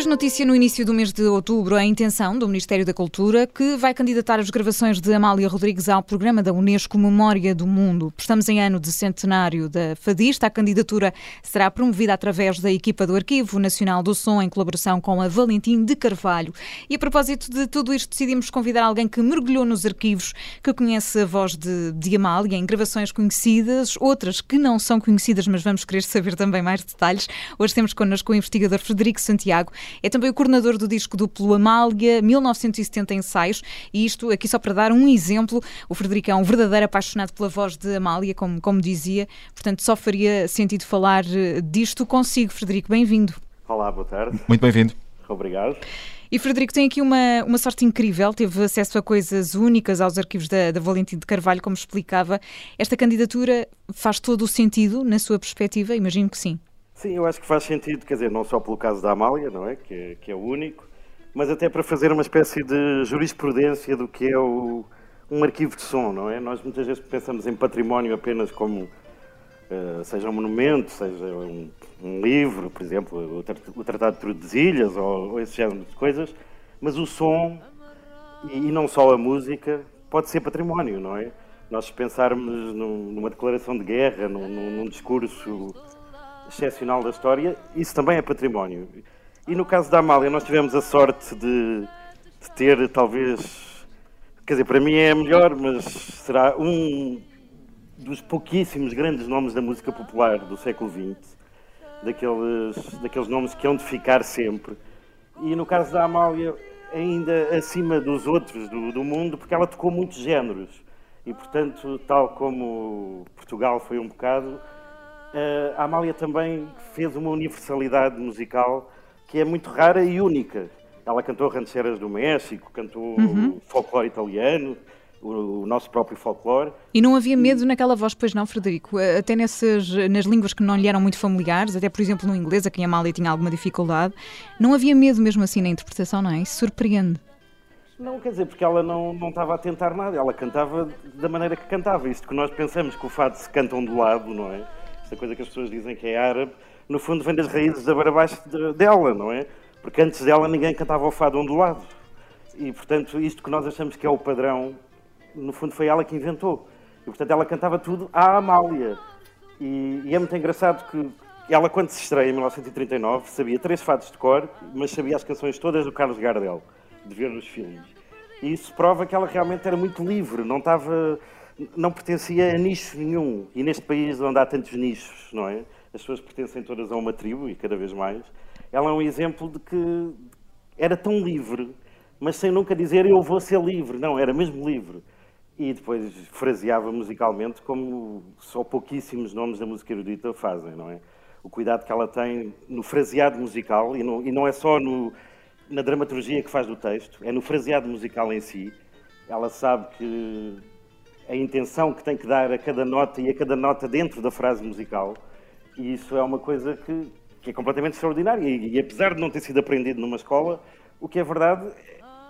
fez notícia no início do mês de outubro a intenção do Ministério da Cultura que vai candidatar as gravações de Amália Rodrigues ao programa da Unesco Memória do Mundo. Estamos em ano de centenário da Fadista. A candidatura será promovida através da equipa do Arquivo Nacional do Som em colaboração com a Valentim de Carvalho. E a propósito de tudo isto, decidimos convidar alguém que mergulhou nos arquivos, que conhece a voz de, de Amália em gravações conhecidas, outras que não são conhecidas, mas vamos querer saber também mais detalhes. Hoje temos connosco o investigador Frederico Santiago. É também o coordenador do disco duplo Amália, 1970 ensaios, e isto aqui só para dar um exemplo, o Frederico é um verdadeiro apaixonado pela voz de Amália, como, como dizia, portanto só faria sentido falar eh, disto consigo. Frederico, bem-vindo. Olá, boa tarde. Muito bem-vindo. Obrigado. E Frederico tem aqui uma, uma sorte incrível, teve acesso a coisas únicas aos arquivos da, da Valentim de Carvalho, como explicava. Esta candidatura faz todo o sentido na sua perspectiva? Imagino que sim. Sim, eu acho que faz sentido, quer dizer, não só pelo caso da Amália, não é? Que, é, que é o único, mas até para fazer uma espécie de jurisprudência do que é o, um arquivo de som, não é? Nós muitas vezes pensamos em património apenas como uh, seja um monumento, seja um, um livro, por exemplo, o, o Tratado de Tordesilhas ou, ou esse género de coisas, mas o som e, e não só a música pode ser património, não é? Nós pensarmos num, numa declaração de guerra, num, num discurso excepcional da história, isso também é património. E no caso da Amália, nós tivemos a sorte de, de ter, talvez, quer dizer, para mim é melhor, mas será um dos pouquíssimos grandes nomes da música popular do século XX, daqueles, daqueles nomes que hão de ficar sempre. E no caso da Amália, ainda acima dos outros do, do mundo, porque ela tocou muitos géneros. E, portanto, tal como Portugal foi um bocado, a Amália também fez uma universalidade musical que é muito rara e única. Ela cantou rancheiras do México, cantou uhum. folclore italiano, o, o, nosso próprio folclore. E não havia medo naquela voz, pois não, Frederico? Eh, até nessas, nas línguas que não lhe eram muito familiares, até por exemplo no inglês, a quem a Amália tinha alguma dificuldade, não havia medo mesmo assim na interpretação, não é? Isso surpreende. Não, quer dizer, porque ela não, não estava a tentar nada, ela cantava da maneira que cantava. Isto que nós pensamos que o fado se canta ondulado, não é? Esta coisa que as pessoas dizem que é árabe, no fundo vem das raízes da Barabás dela, não é? Porque antes dela ninguém cantava o fado ondulado. E, portanto, isto que nós achamos que é o padrão, no fundo foi ela que inventou. E, portanto, ela cantava tudo à Amália. E, e é muito engraçado que ela, quando se estreia em 1939, sabia três fados de cor, mas sabia as canções todas do Carlos Gardel, de ver nos filmes. E isso prova que ela realmente era muito livre, não estava não pertencia a nicho nenhum. E neste país onde há tantos nichos, não é? As pessoas pertencem todas a uma tribo e cada vez mais. Ela é um exemplo de que era tão livre, mas sem nunca dizer eu vou ser livre. Não, era mesmo livre. E depois fraseava musicalmente como só pouquíssimos nomes da música erudita fazem, não é? O cuidado que ela tem no fraseado musical, e não, e não é só no, na dramaturgia que faz do texto, é no fraseado musical em si. Ela sabe que a intenção que tem que dar a cada nota e a cada nota dentro da frase musical. E isso é uma coisa que, que é completamente extraordinária. E, e, apesar de não ter sido aprendido numa escola, o que é verdade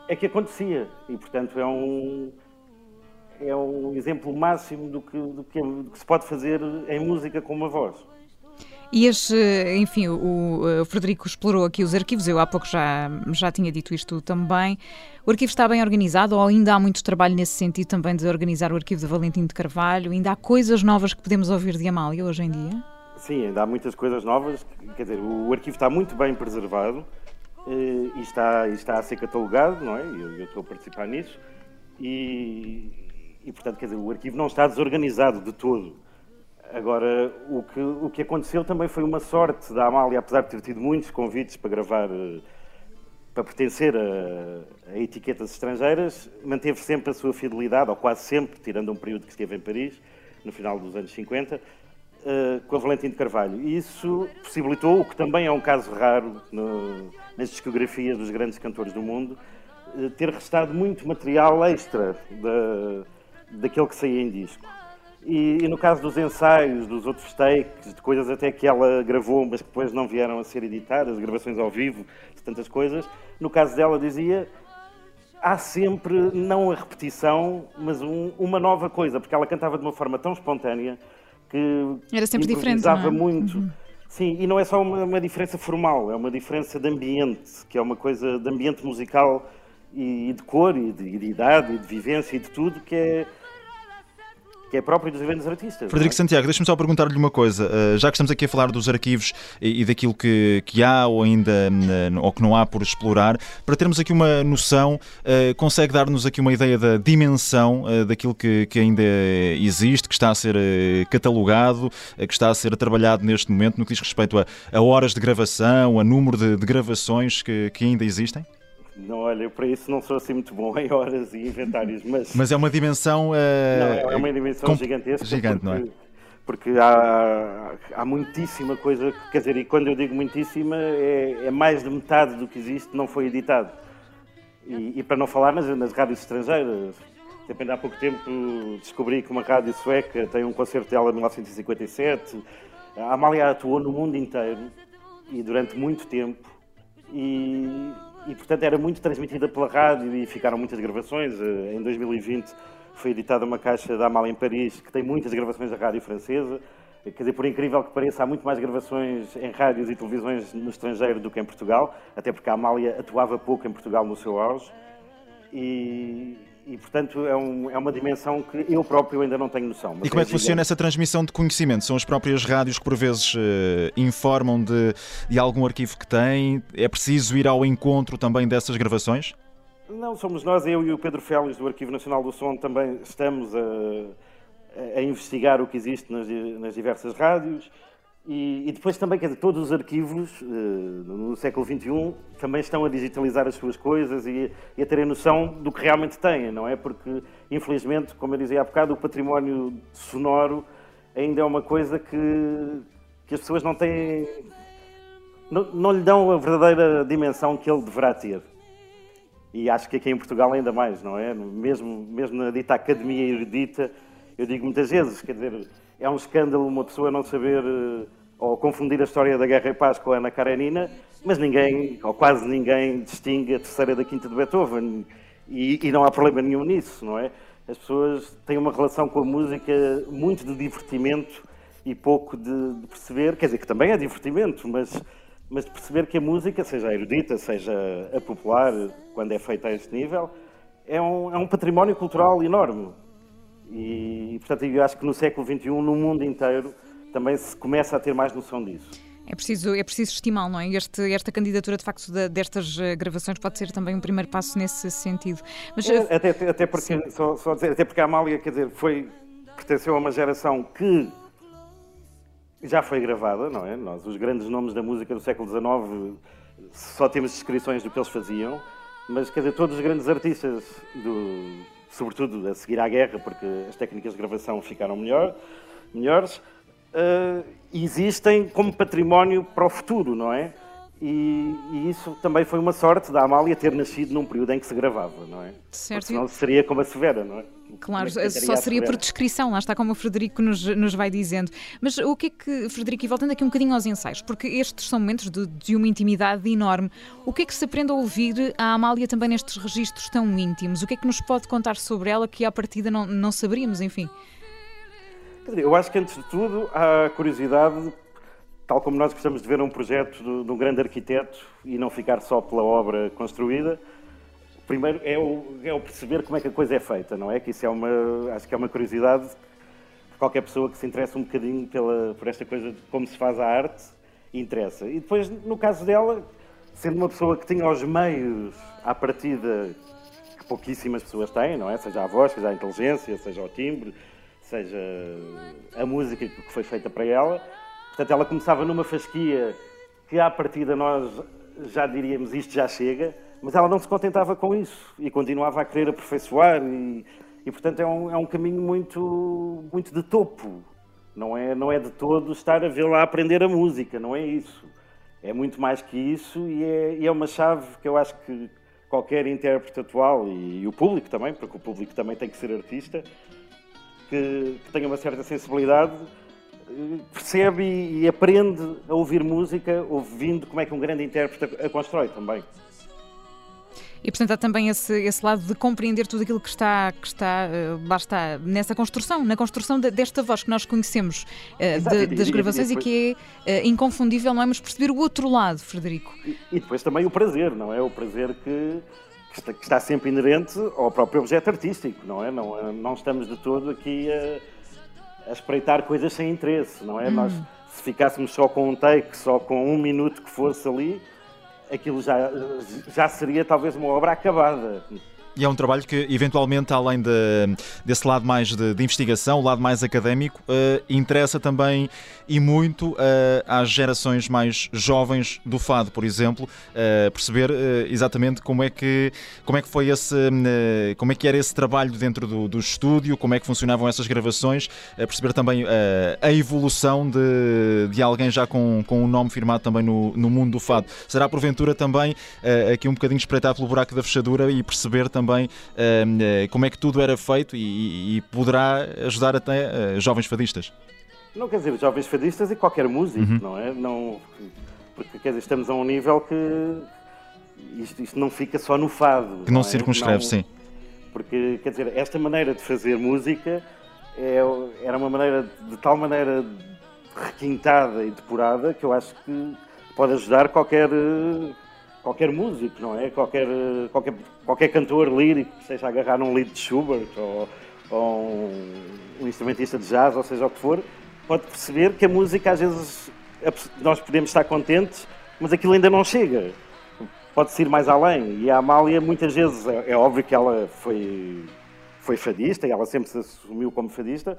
é que acontecia. E, portanto, é um, é um exemplo máximo do que, do que, do que se pode fazer em música com uma voz. E este, enfim, o, o, Frederico explorou aqui os arquivos, eu há pouco já, já tinha dito isto também. O arquivo está bem organizado ou ainda há muito trabalho nesse sentido também de organizar o arquivo de Valentim de Carvalho? Ainda há coisas novas que podemos ouvir de Amália hoje em dia? Sim, ainda há muitas coisas novas. Quer dizer, o arquivo está muito bem preservado eh, e está, está a ser catalogado, não é? Eu, eu estou a participar nisso. E, e, portanto, quer dizer, o arquivo não está desorganizado de todo Agora, o que, o que aconteceu também foi uma sorte da Amália, apesar de ter tido muitos convites para gravar, eh, para pertencer a, a etiquetas estrangeiras, manteve sempre a sua fidelidade, ou quase sempre, tirando um período que esteve em Paris, no final dos anos 50, Uh, com a Valentim de Carvalho. E isso possibilitou, o que também é um caso raro no, nas discografias dos grandes cantores do mundo, uh, ter restado muito material extra da, daquele que saía em disco. E, e, no caso dos ensaios, dos outros takes, de coisas até que ela gravou, mas que depois não vieram a ser editadas, gravações ao vivo, de tantas coisas, no caso dela dizia há sempre não a repetição, mas um, uma nova coisa, porque ela cantava de uma forma tão espontânea que era sempre diferente, é? muito. Uhum. Sim, e não é só uma, uma, diferença formal, é uma diferença de ambiente, que é uma coisa de ambiente musical e, de cor, e de, e de idade, e de vivência, e de tudo, que é, que é próprio dos grandes artistas. Frederico é? Santiago, deixa-me só perguntar-lhe uma coisa. Uh, já que estamos aqui a falar dos arquivos e, daquilo que, que, há ou ainda uh, ou que não há por explorar, para termos aqui uma noção, uh, consegue dar-nos aqui uma ideia da dimensão daquilo que, que, ainda existe, que está a ser catalogado, que está a ser trabalhado neste momento, no que diz respeito a, a horas de gravação, a número de, de gravações que, que ainda existem? Não, olha, eu para isso não sou assim muito bom em horas e inventários, mas... Mas é uma dimensão... Uh... Não, é uma dimensão comp... gigantesca. Gigante, porque, não é? Porque há, há muitíssima coisa, quer dizer, e quando eu digo muitíssima, é, é mais de metade do que existe não foi editado. E, e para não falar nas, nas rádios estrangeiras, Depende, há pouco tempo descobri que uma rádio sueca tem um concerto dela de 1957. A Amália atuou no mundo inteiro e durante muito tempo. E, e, portanto, era muito transmitida pela rádio e ficaram muitas gravações. Eh, em 2020 foi editada uma caixa da Amália em Paris, que tem muitas gravações da rádio francesa. Quer dizer, por incrível que pareça, há muito mais gravações em rádios e televisões no estrangeiro do que em Portugal, até porque a Amália atuava pouco em Portugal no seu auge. E, e, portanto, é, um, é, uma dimensão que eu próprio ainda não tenho noção. e como é, é que funciona essa transmissão de conhecimento? São as próprias rádios que, por vezes, uh, informam de, de algum arquivo que têm? É preciso ir ao encontro também dessas gravações? Não, somos nós, eu e o Pedro Félix, do Arquivo Nacional do Som, também estamos a, a investigar o que existe nas, nas diversas rádios. E, e, depois também, quer dizer, todos os arquivos uh, no século XXI também estão a digitalizar as suas coisas e, e, a terem noção do que realmente têm, não é? Porque, infelizmente, como eu dizia há bocado, o património sonoro ainda é uma coisa que, que as pessoas não têm. Não, não lhe dão a verdadeira dimensão que ele deverá ter. E acho que aqui em Portugal ainda mais, não é? Mesmo, mesmo na dita academia erudita, eu digo muitas vezes, quer dizer, é um escândalo uma pessoa não saber eh, ou confundir a história da Guerra e Paz com a Ana Karenina, mas ninguém, ou quase ninguém, distingue a terceira da quinta de Beethoven. E, e, não há problema nenhum nisso, não é? As pessoas têm uma relação com a música muito de divertimento e pouco de, de perceber, quer dizer, que também é divertimento, mas, mas de perceber que a música, seja a erudita, seja a popular, quando é feita a este nível, é um, é um património cultural enorme. E, portanto, eu acho que no século XXI, no mundo inteiro, também se começa a ter mais noção disso. É preciso, é preciso estimar, não é? Este, esta candidatura, de facto, de, destas eh, gravações pode ser também um primeiro passo nesse sentido. Mas, é, até, até, porque, só, só dizer, até porque a Amália, quer dizer, foi, pertenceu a uma geração que já foi gravada, não é? Nós, os grandes nomes da música do século XIX, só temos descrições do que eles faziam, mas, quer dizer, todos os grandes artistas do sobretudo a seguir à guerra, porque as técnicas de gravação ficaram melhor, melhores, uh, existem como património para o futuro, não é? E, e, isso também foi uma sorte da Amália ter nascido num período em que se gravava, não é? Certo. Porque senão seria como a Severa, não é? Claro, só seria por descrição, lá está como o Frederico nos, nos vai dizendo. Mas o que é que, Frederico, e voltando aqui um bocadinho aos ensaios, porque estes são momentos de, de uma intimidade enorme, o que é que se aprende a ouvir a Amália também nestes registros tão íntimos? O que é que nos pode contar sobre ela que à partida não, não saberíamos, enfim? Eu acho que antes de tudo há curiosidade, tal como nós gostamos de ver um projeto de, de um grande arquiteto e não ficar só pela obra construída, primeiro é o, é o perceber como é que a coisa é feita, não é? Que isso é uma, acho que é uma curiosidade que qualquer pessoa que se interessa um bocadinho pela, por esta coisa de como se faz a arte interessa. E depois, no caso dela, sendo uma pessoa que tinha os meios à partida que pouquíssimas pessoas têm, não é? Seja a voz, seja a inteligência, seja o timbre, seja a música que foi feita para ela. Portanto, ela começava numa fasquia que à partida nós já diríamos isto já chega, mas ela não se contentava com isso e continuava a querer aperfeiçoar e, e portanto é um, é um caminho muito, muito de topo. Não é, não é de todo estar a vê-la aprender a música, não é isso. É muito mais que isso e é, e é uma chave que eu acho que qualquer intérprete atual e, e, o público também, porque o público também tem que ser artista, que, que tenha uma certa sensibilidade, percebe e, e aprende a ouvir música ouvindo como é que um grande intérprete a, a constrói também. E portanto há também esse, esse lado de compreender tudo aquilo que está, que está uh, lá está, nessa construção, na construção de, desta voz que nós conhecemos uh, de, das gravações e, depois... e que é uh, inconfundível, não é? Mas perceber o outro lado, Frederico. E depois também o prazer, não é? O prazer que, que, está, sempre inerente ao próprio objeto artístico, não é? Não, não estamos de todo aqui a, a espreitar coisas sem interesse, não é? Hum. Nós, se ficássemos só com um take, só com um minuto que fosse ali aquilo já, já seria talvez uma obra acabada. E é um trabalho que, eventualmente, além de, desse lado mais de, de investigação, o lado mais académico, uh, interessa também e muito uh, às gerações mais jovens do fado, por exemplo, uh, perceber exatamente como é que como é que foi esse como é que era esse trabalho dentro do, do estúdio, como é que funcionavam essas gravações, perceber também a evolução de, de alguém já com, com um nome firmado também no, no mundo do fado. Será porventura também aqui um bocadinho espreitar pelo buraco da fechadura e perceber também também uh, como é que tudo era feito e, e poderá ajudar até uh, jovens fadistas. Não quer dizer jovens fadistas e qualquer músico, uhum. não é? Não, porque quer dizer, estamos a um nível que isto, isto não fica só no fado. Que não, não se é? circunscreve, não, sim. Porque, quer dizer, esta maneira de fazer música é, era uma maneira de tal maneira requintada e depurada que eu acho que pode ajudar qualquer qualquer músico, não é? Qualquer, qualquer, qualquer cantor lírico que seja agarrar num lead de Schubert ou, ou um, um, instrumentista de jazz, ou seja o que for, pode perceber que a música às vezes nós podemos estar contentes, mas aquilo ainda não chega. Pode-se ir mais além. E a Amália, muitas vezes, é, é óbvio que ela foi, foi fadista e ela sempre se assumiu como fadista,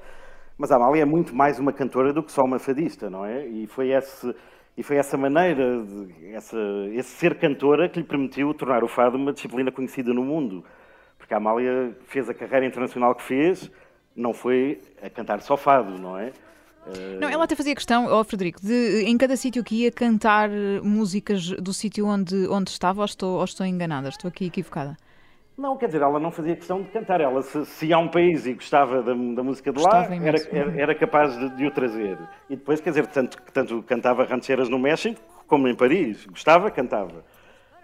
mas a Amália é muito mais uma cantora do que só uma fadista, não é? E foi esse e foi essa maneira, de, essa, esse ser cantora, que lhe permitiu tornar o fado uma disciplina conhecida no mundo. Porque a Amália fez a carreira internacional que fez, não foi a cantar só fado, não é? Não, ela até fazia questão, oh Frederico, de em cada sítio que ia cantar músicas do sítio onde, onde estava, ou estou, ou estou enganada, estou aqui equivocada? Não, quer dizer, ela não fazia questão de cantar. Ela, se, se a um país e gostava da, da música de lá, era, era, era, capaz de, de, o trazer. E depois, quer dizer, tanto, tanto cantava rancheiras no México como em Paris. Gostava, cantava.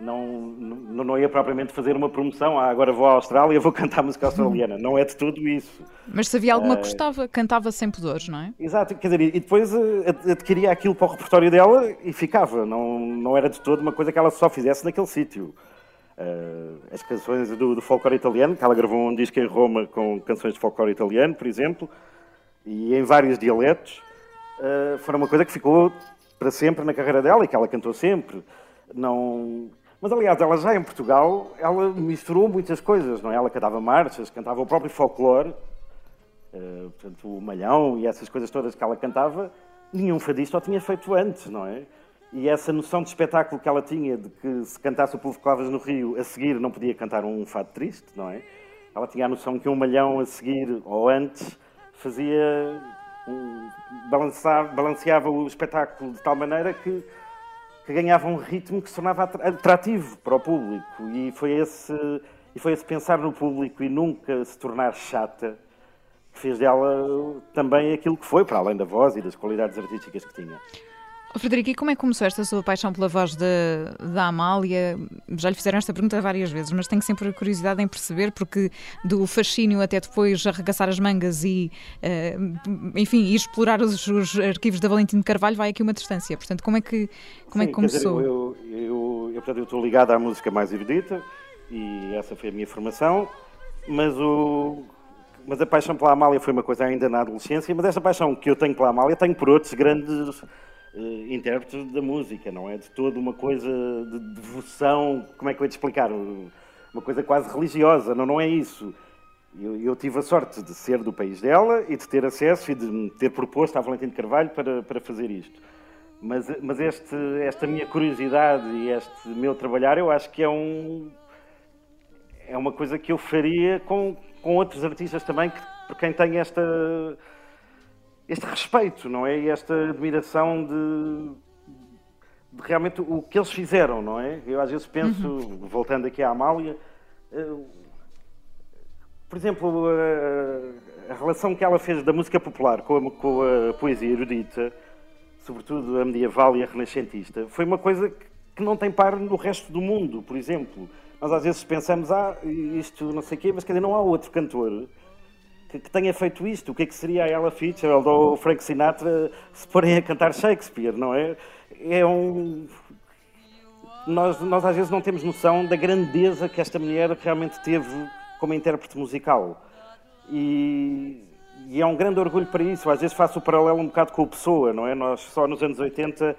Não, não, não ia propriamente fazer uma promoção. Ah, agora vou à Austrália vou cantar música australiana. Não é de tudo isso. Mas se havia alguma que gostava, cantava sem pudores, não é? Exato, quer dizer, e depois eh, adquiria aquilo para o repertório dela e ficava. Não, não era de todo uma coisa que ela só fizesse naquele sítio. Uh, as canções do, do folclore italiano, que ela gravou um disco em Roma com canções de folclore italiano, por exemplo, e em vários dialetos, uh, foram uma coisa que ficou para sempre na carreira dela e que ela cantou sempre. Não... Mas, aliás, ela já em Portugal, ela misturou muitas coisas, não é? Ela cantava marchas, cantava o próprio folclore, uh, portanto, o malhão e essas coisas todas que ela cantava, nenhum fadista o tinha feito antes, não é? E essa noção de espetáculo que ela tinha, de que se cantasse o Povo Clavas no Rio, a seguir não podia cantar um fado triste, não é? Ela tinha a noção que um malhão a seguir, ou antes, fazia. Um, balançava, balanceava o espetáculo de tal maneira que, que ganhava um ritmo que se tornava atrativo para o público. E foi esse, e foi esse pensar no público e nunca se tornar chata que fez dela também aquilo que foi, para além da voz e das qualidades artísticas que tinha. Frederico, e como é que começou esta sua paixão pela voz da Amália? Já lhe fizeram esta pergunta várias vezes, mas tenho sempre curiosidade em perceber, porque do fascínio até depois arregaçar as mangas e, uh, enfim, explorar os, os, arquivos da Valentim de Carvalho, vai aqui uma distância. Portanto, como é que, como Sim, é que começou? Dizer, eu, eu, eu, eu, portanto, eu estou ligado à música mais erudita e essa foi a minha formação, mas o, mas a paixão pela Amália foi uma coisa ainda na adolescência, mas essa paixão que eu tenho pela Amália tenho por outros grandes uh, intérprete da música, não é de toda uma coisa de devoção, como é que eu ia te explicar? Uma coisa quase religiosa, não, não é isso. Eu, eu, tive a sorte de ser do país dela e de ter acesso e de ter proposto à Valentim de Carvalho para, para fazer isto. Mas, mas este, esta minha curiosidade e este meu trabalhar, eu acho que é um é uma coisa que eu faria com, com outros artistas também, que, por quem tem esta este respeito, não é? E esta admiração de, de, realmente o que eles fizeram, não é? Eu às vezes penso, uhum. voltando aqui à Amália, uh, por exemplo, a, a, relação que ela fez da música popular com a, com a poesia erudita, sobretudo a medieval e a renascentista, foi uma coisa que, que não tem par no resto do mundo, por exemplo. nós às vezes pensamos, ah, isto não sei o quê, mas quer dizer, não há outro cantor que, que, tenha feito isto. O que é que seria a Ella Fitzgerald ou o Frank Sinatra se porem a cantar Shakespeare, não é? É um. Nós, nós às vezes não temos noção da grandeza que esta mulher realmente teve como intérprete musical. E, e é um grande orgulho para isso. Às vezes faço o paralelo um bocado com o Pessoa, não é? Nós só nos anos 80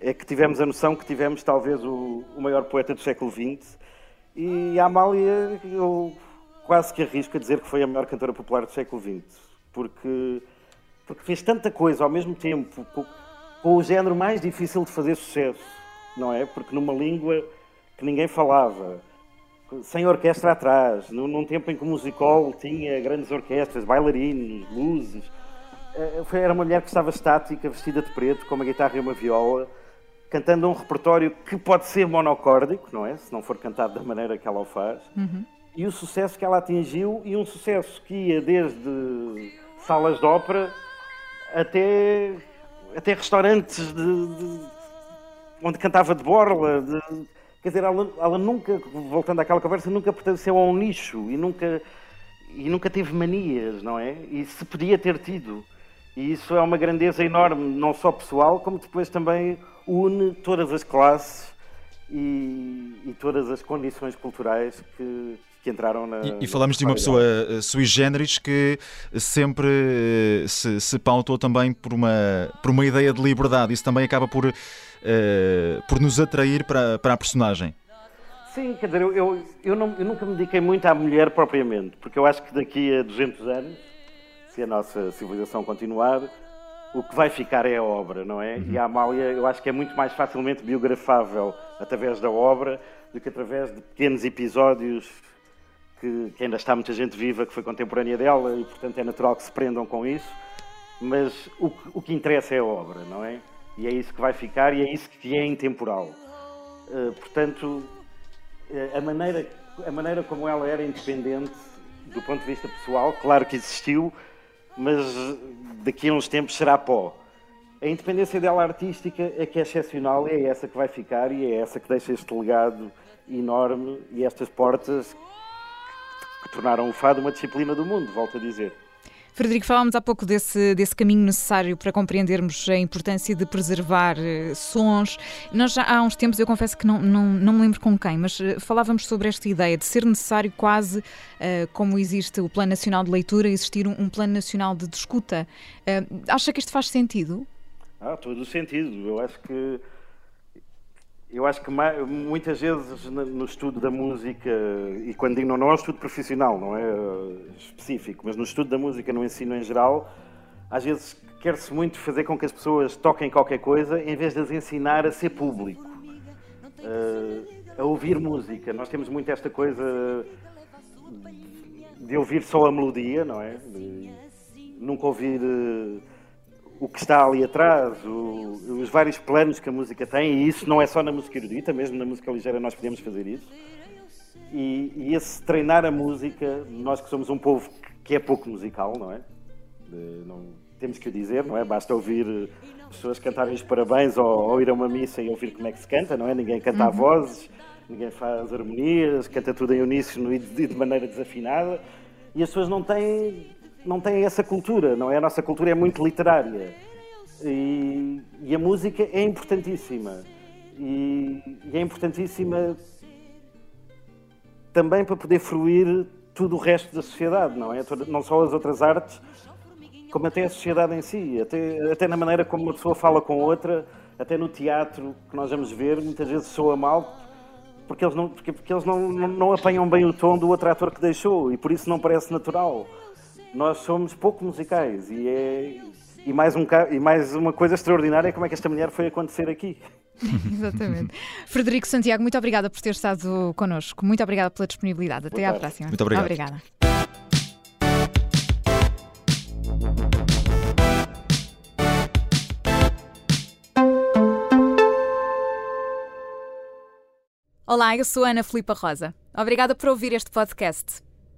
é que tivemos a noção que tivemos talvez o, o maior poeta do século XX. E a Amália, eu quase que arrisco a dizer que foi a maior cantora popular do século XX, porque, porque fez tanta coisa ao mesmo tempo, com, com o género mais difícil de fazer sucesso, não é? Porque numa língua que ninguém falava, sem orquestra atrás, num, tempo em que o musical tinha grandes orquestras, bailarinos, luzes. Eh, era uma mulher que estava estática, vestida de preto, com uma guitarra e uma viola, cantando um repertório que pode ser monocórdico, não é? Se não for cantado da maneira que ela o faz. Uhum e o sucesso que ela atingiu, e um sucesso que ia desde salas de ópera até, até restaurantes de, de, onde cantava de borla. De, quer dizer, ela, ela, nunca, voltando àquela conversa, nunca pertenceu a um nicho e nunca, e nunca teve manias, não é? E se podia ter tido. E isso é uma grandeza enorme, não só pessoal, como depois também une todas as classes e, e todas as condições culturais que, que entraram na. E, e falamos de uma pessoa uh, sui generis que sempre uh, se, se pautou também por uma, por uma ideia de liberdade. Isso também acaba por, uh, por nos atrair para, para a personagem. Sim, quer dizer, eu, eu, eu, não, eu nunca me dediquei muito à mulher propriamente, porque eu acho que daqui a 200 anos, se a nossa civilização continuar, o que vai ficar é a obra, não é? Uhum. E a Amália, eu acho que é muito mais facilmente biografável através da obra do que através de pequenos episódios que, que, ainda está muita gente viva que foi contemporânea dela e, portanto, é natural que se prendam com isso. Mas o, o que interessa é a obra, não é? E é isso que vai ficar e é isso que é intemporal. Uh, portanto, eh, a maneira, a maneira como ela era independente do ponto de vista pessoal, claro que existiu, mas daqui a uns tempos será pó. A independência dela artística é que é excepcional é essa que vai ficar e é essa que deixa este legado enorme e estas portas que tornaram o fado uma disciplina do mundo, volto a dizer. Frederico, falávamos há pouco desse, desse caminho necessário para compreendermos a importância de preservar uh, sons. Nós já há uns tempos, eu confesso que não, não, não me lembro com quem, mas uh, falávamos sobre esta ideia de ser necessário quase, uh, como existe o Plano Nacional de Leitura, existir um, um Plano Nacional de, de Escuta. acha que isto faz sentido? Ah, todo o sentido. Eu acho que eu acho que muitas vezes no estudo da música, e quando digo não, é um estudo profissional, não é eh, específico, mas no estudo da música, no ensino em geral, às vezes quer-se muito fazer com que as pessoas toquem qualquer coisa em vez de as ensinar a ser público, eh, a ouvir música. Nós temos muito esta coisa de ouvir só a melodia, não é? De nunca ouvir eh, o que está ali atrás, o, os vários planos que a música tem, e isso não é só na música erudita, mesmo na música ligeira nós podemos fazer isso. E, e esse treinar a música, nós que somos um povo que é pouco musical, não é? De, não, temos que o dizer, não é? Basta ouvir pessoas cantarem os parabéns ou, ou, ir a uma missa e ouvir como é que se canta, não é? Ninguém canta uhum. vozes, ninguém faz harmonias, canta tudo em uníssono e de, de maneira desafinada. E as pessoas não têm não têm essa cultura, não é? A nossa cultura é muito literária. E, e a música é importantíssima. E, e, é importantíssima também para poder fruir tudo o resto da sociedade, não é? Não só as outras artes, como até a sociedade em si, até, até na maneira como uma pessoa fala com outra, até no teatro que nós vamos ver, muitas vezes soa mal porque eles não, porque, porque eles não, não, não apanham bem o tom do outro ator que deixou e por isso não parece natural nós somos pouco musicais e é e mais, um, e mais uma coisa extraordinária é como é que esta mulher foi acontecer aqui. Exatamente. Frederico Santiago, muito obrigada por ter estado connosco. Muito obrigada pela disponibilidade. Até à próxima. Muito obrigado. Obrigada. Olá, eu sou Ana Filipa Rosa. Obrigada por ouvir este podcast.